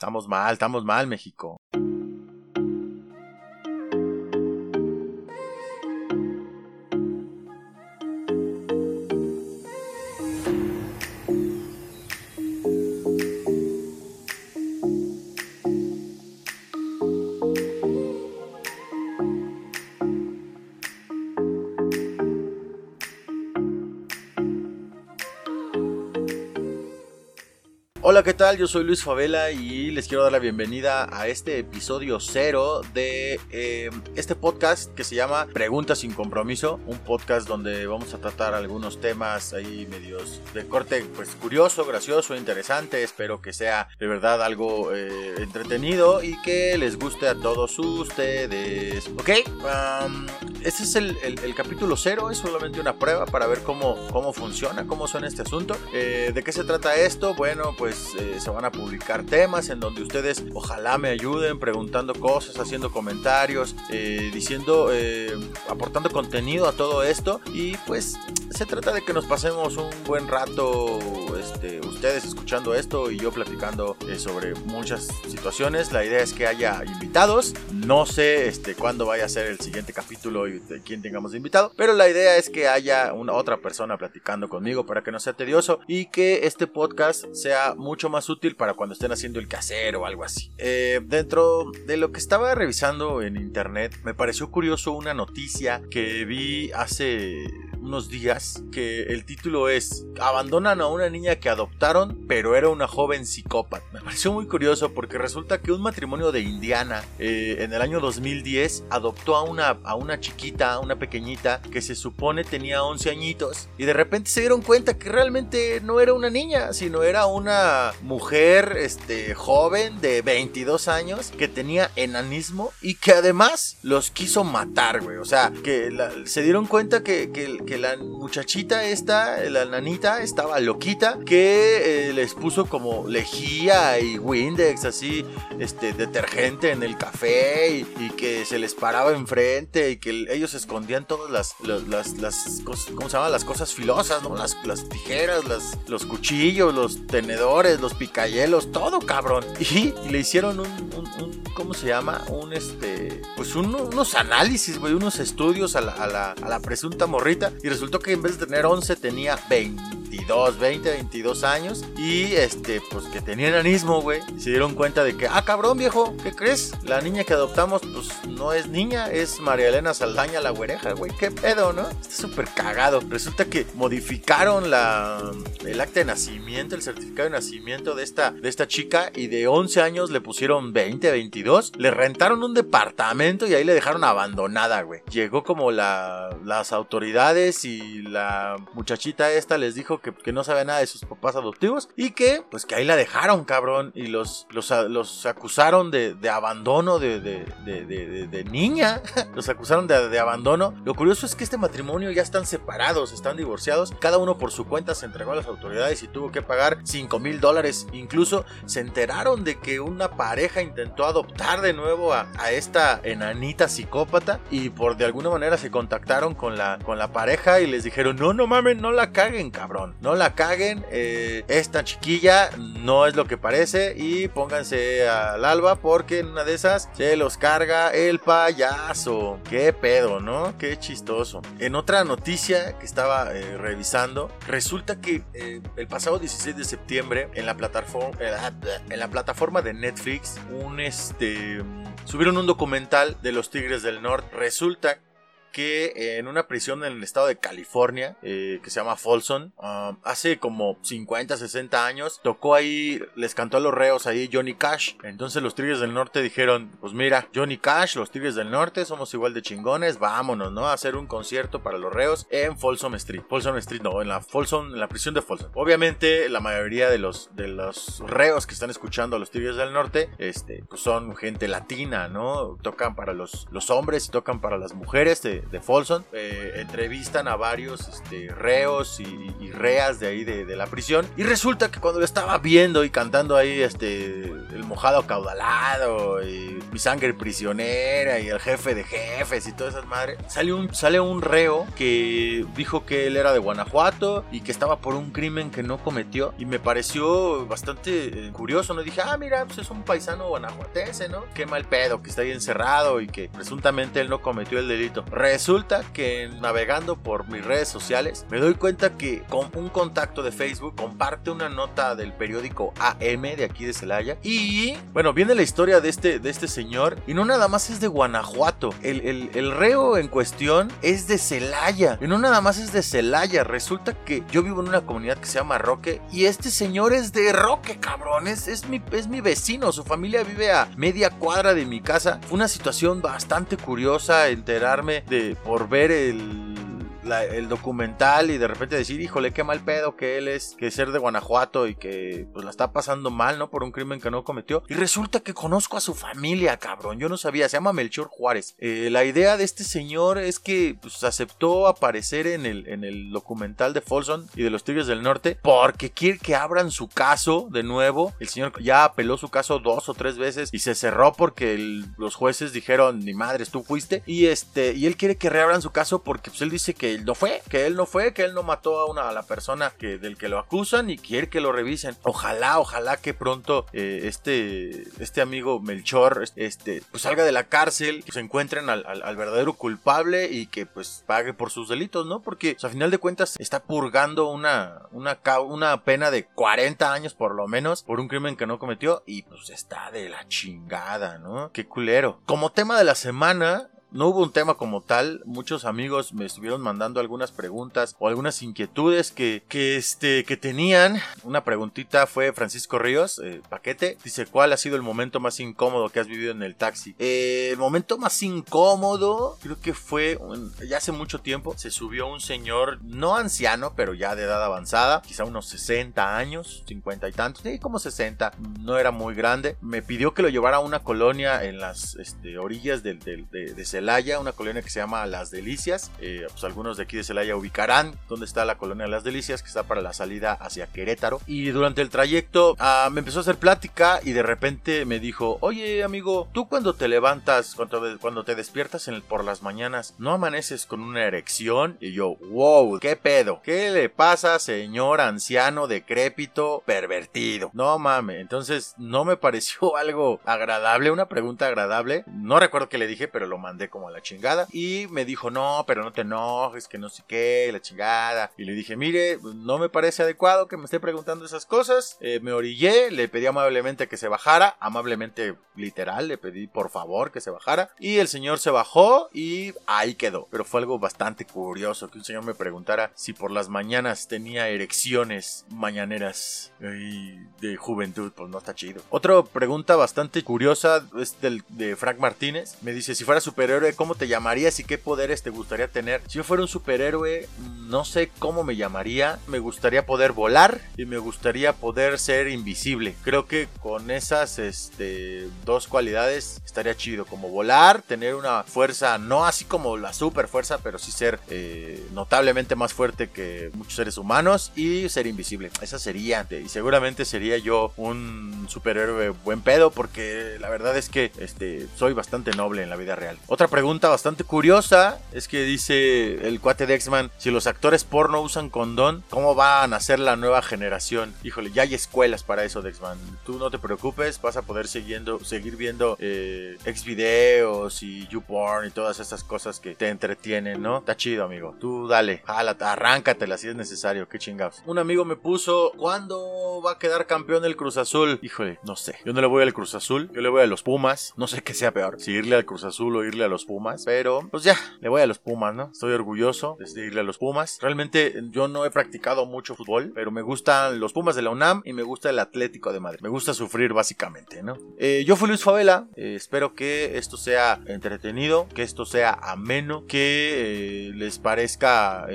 Estamos mal, estamos mal, México. Hola, ¿qué tal? Yo soy Luis Favela y les quiero dar la bienvenida a este episodio cero de eh, este podcast que se llama Preguntas sin compromiso, un podcast donde vamos a tratar algunos temas ahí medios de corte pues curioso, gracioso, interesante, espero que sea de verdad algo eh, entretenido y que les guste a todos ustedes. Ok, este es el, capítulo cero, es solamente una prueba para ver cómo, cómo funciona, cómo suena este asunto. Eh, ¿De qué se trata esto? Bueno, pues eh, se van a publicar temas en donde ustedes ojalá me ayuden preguntando cosas, haciendo comentarios, eh, diciendo, eh, aportando contenido a todo esto. Y pues se trata de que nos pasemos un buen rato, este, ustedes escuchando esto y yo platicando sobre muchas situaciones. La idea es que haya invitados. No sé este, cuándo vaya a ser el siguiente capítulo y de quién tengamos de invitado, pero la idea es que haya una otra persona platicando conmigo para que no sea tedioso y que este podcast sea mucho más útil para cuando estén haciendo el casero o algo así. Eh, dentro de lo que estaba revisando en internet, me pareció curioso una noticia que vi hace unos días que el título es Abandonan a una niña que adoptaron, pero era una joven psicópata. Me pareció muy curioso porque resulta que un matrimonio de Indiana eh, en el año 2010 adoptó a una, a una chiquita, una pequeñita que se supone tenía 11 añitos y de repente se dieron cuenta que realmente no era una niña, sino era una mujer este, joven de 22 años que tenía enanismo y que además los quiso matar, güey. O sea, que se dieron cuenta que, que, que la muchachita esta, la nanita, estaba loquita, que eh, les puso como lejía y Windex, así, este, detergente en el café y, que se les paraba enfrente y que ellos escondían todas las, las, las, cosas, ¿cómo se llama? Las cosas filosas, ¿no? Las, las tijeras, los cuchillos, los tenedores, los picayelos, todo cabrón. Y, le hicieron un, ¿cómo se llama? Un, este, pues unos análisis, güey, unos estudios a la, a la, presunta morrita y resultó que en vez de tener 11 tenía 22, 20, 22 años y este, pues que tenía enanismo, güey. Se dieron cuenta de que, ah, cabrón, viejo, ¿qué crees? La niña que adoptamos, pues no es niña, es María Elena Saldaña la güereja, güey. ¿Qué pedo, no? Está súper cagado. Resulta que modificaron la, el acta de nacimiento, el certificado de nacimiento de esta, de esta chica y de 11 años le pusieron 20, 22. Le rentaron un departamento y ahí le dejaron abandonada, güey. Llegó como la, las autoridades y la muchachita esta les dijo que, no sabe nada de sus papás adoptivos y que pues que ahí la dejaron cabrón y los, los, los acusaron de, abandono de, de, niña, los acusaron de, abandono. Lo curioso es que este matrimonio ya están separados, están divorciados, cada uno por su cuenta se entregó a las autoridades y tuvo que pagar 5 mil dólares. Incluso se enteraron de que una pareja intentó adoptar de nuevo a, a esta enanita psicópata y por de alguna manera se contactaron con la, con la pareja y les dijeron, no, no mamen, no la caguen, cabrón. No la caguen. Eh, esta chiquilla no es lo que parece y pónganse al alba porque en una de esas se los carga el payaso. Qué pedo, ¿no? Qué chistoso. En otra noticia que estaba eh, revisando, resulta que eh, el pasado 16 de septiembre en la plataforma, en la plataforma de Netflix, un este subieron un documental de los Tigres del Norte. Resulta que en una prisión en el estado de California, eh, que se llama Folsom, um, hace como 50, 60 años, tocó ahí, les cantó a los reos ahí Johnny Cash. Entonces los Tigres del Norte dijeron, pues mira, Johnny Cash, los Tigres del Norte, somos igual de chingones, vámonos, ¿no? A hacer un concierto para los reos en Folsom Street. Folsom Street, no, en la Folsom, en la prisión de Folsom. Obviamente la mayoría de los, de los reos que están escuchando a los Tigres del Norte, este, pues son gente latina, ¿no? Tocan para los, los hombres y tocan para las mujeres. De, de Folsom. Eh, entrevistan a varios este, reos y, reas de ahí de, la prisión. Y resulta que cuando estaba viendo y cantando ahí este, el mojado caudalado y mi sangre prisionera y el jefe de jefes y todas esas madres, sale un, sale un reo que dijo que él era de Guanajuato y que estaba por un crimen que no cometió. Y me pareció bastante eh, curioso, ¿no? Dije, ah, mira, pues es un paisano guanajuatense, ¿no? Qué mal pedo que está ahí encerrado y que presuntamente él no cometió el delito. Resulta que navegando por mis redes sociales me doy cuenta que con un contacto de Facebook comparte una nota del periódico AM de aquí de Celaya y bueno, viene la historia de este, de este señor y no nada más es de Guanajuato. El, el, reo en cuestión es de Celaya y no nada más es de Celaya. Resulta que yo vivo en una comunidad que se llama Roque y este señor es de Roque, cabrón. Es, es, mi, es mi vecino. Su familia vive a media cuadra de mi casa. Fue una situación bastante curiosa enterarme de por ver el el documental y de repente decir, híjole, qué mal pedo que él es, que ser de Guanajuato y que pues la está pasando mal, ¿no? Por un crimen que no cometió. Y resulta que conozco a su familia, cabrón. Yo no sabía, se llama Melchor Juárez. Eh, la idea de este señor es que pues, aceptó aparecer en el, en el documental de Folsom y de los Tigres del Norte porque quiere que abran su caso de nuevo. El señor ya apeló su caso dos o tres veces y se cerró porque los jueces dijeron, ni madres, tú fuiste. Y este, y él quiere que reabran su caso porque pues, él dice que no fue, que él no fue, que él no mató a una a la persona que, del que lo acusan y quiere que lo revisen. Ojalá, ojalá que pronto eh, este, este amigo Melchor este, pues salga de la cárcel, se encuentren al, verdadero culpable y que pues pague por sus delitos, ¿no? Porque pues, a final de cuentas está purgando una, una, una pena de 40 años por lo menos por un crimen que no cometió y pues está de la chingada, ¿no? Qué culero. Como tema de la semana, no hubo un tema como tal, muchos amigos me estuvieron mandando algunas preguntas o algunas inquietudes que, que, este, que tenían. Una preguntita fue Francisco Ríos, eh, paquete, dice, ¿cuál ha sido el momento más incómodo que has vivido en el taxi? Eh, el momento más incómodo creo que fue ya hace mucho tiempo, se subió un señor, no anciano, pero ya de edad avanzada, quizá unos 60 años, 50 y tantos, sí, como 60, no era muy grande, me pidió que lo llevara a una colonia en las este, orillas de, de, de, de Celaya, una colonia que se llama Las Delicias. Eh, pues algunos de aquí de Celaya ubicarán dónde está la colonia Las Delicias, que está para la salida hacia Querétaro. Y durante el trayecto ah, me empezó a hacer plática y de repente me dijo, oye amigo, tú cuando te levantas, cuando, te despiertas por las mañanas, ¿no amaneces con una erección? Y yo, wow, ¿qué pedo? ¿Qué le pasa, señor anciano, decrépito, pervertido? No mames, entonces no me pareció algo agradable, una pregunta agradable. No recuerdo qué le dije, pero lo mandé como a la chingada. Y me dijo, no, pero no te enojes, que no sé qué, la chingada. Y le dije, mire, no me parece adecuado que me esté preguntando esas cosas. Eh, me orillé, le pedí amablemente que se bajara, amablemente literal, le pedí por favor que se bajara. Y el señor se bajó y ahí quedó. Pero fue algo bastante curioso que un señor me preguntara si por las mañanas tenía erecciones mañaneras de juventud. Pues no está chido. Otra pregunta bastante curiosa es del, de Frank Martínez. Me dice, si fuera ¿cómo te llamarías y qué poderes te gustaría tener? Si yo fuera un superhéroe, no sé cómo me llamaría. Me gustaría poder volar y me gustaría poder ser invisible. Creo que con esas este, dos cualidades estaría chido. Como volar, tener una fuerza, no así como la super fuerza, pero sí ser eh, notablemente más fuerte que muchos seres humanos y ser invisible. Esa sería. Y seguramente sería yo un superhéroe buen pedo porque la verdad es que este, soy bastante noble en la vida real. Otra pregunta bastante curiosa es que dice el cuate de X-Man, si los actores porno usan condón, ¿cómo van a ser la nueva generación? Híjole, ya hay escuelas para eso de X-Man. Tú no te preocupes, vas a poder siguiendo, seguir viendo eh, X-videos y YouPorn y todas estas cosas que te entretienen, ¿no? Está chido, amigo. Tú dale, jala, arráncatela si es necesario, qué chingados. Un amigo me puso, ¿cuándo va a quedar campeón el Cruz Azul? Híjole, no sé. Yo no le voy al Cruz Azul, yo le voy a los Pumas. No sé qué sea peor, si irle al Cruz Azul o irle a Pumas, pero pues ya, le voy a los Pumas, ¿no? Estoy orgulloso de irle a los Pumas. Realmente yo no he practicado mucho fútbol, pero me gustan los Pumas de la UNAM y me gusta el Atlético de Madrid. Me gusta sufrir básicamente, ¿no? Eh, yo fui Luis Favela, eh, espero que esto sea entretenido, que esto sea ameno, que eh, les parezca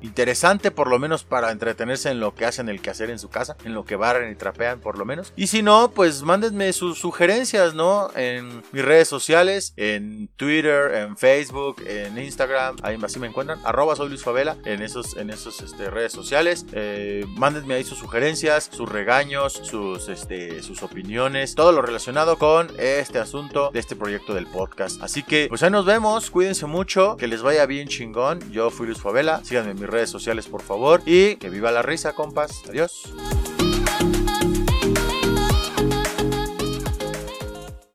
interesante por lo menos para entretenerse en lo que hacen el quehacer en su casa, en lo que barren y trapean por lo menos. Y si no, pues mándenme sus sugerencias, ¿no? En mis redes sociales, en Twitter Twitter, en Facebook, en Instagram, ahí así me encuentran, arroba soy Luis Favela en esos, en esos este, redes sociales. Eh, mándenme ahí sus sugerencias, sus regaños, sus, este, sus opiniones, todo lo relacionado con este asunto de este proyecto del podcast. Así que, pues ahí nos vemos, cuídense mucho, que les vaya bien chingón. Yo fui Luis Favela, síganme en mis redes sociales por favor y que viva la risa, compas. Adiós.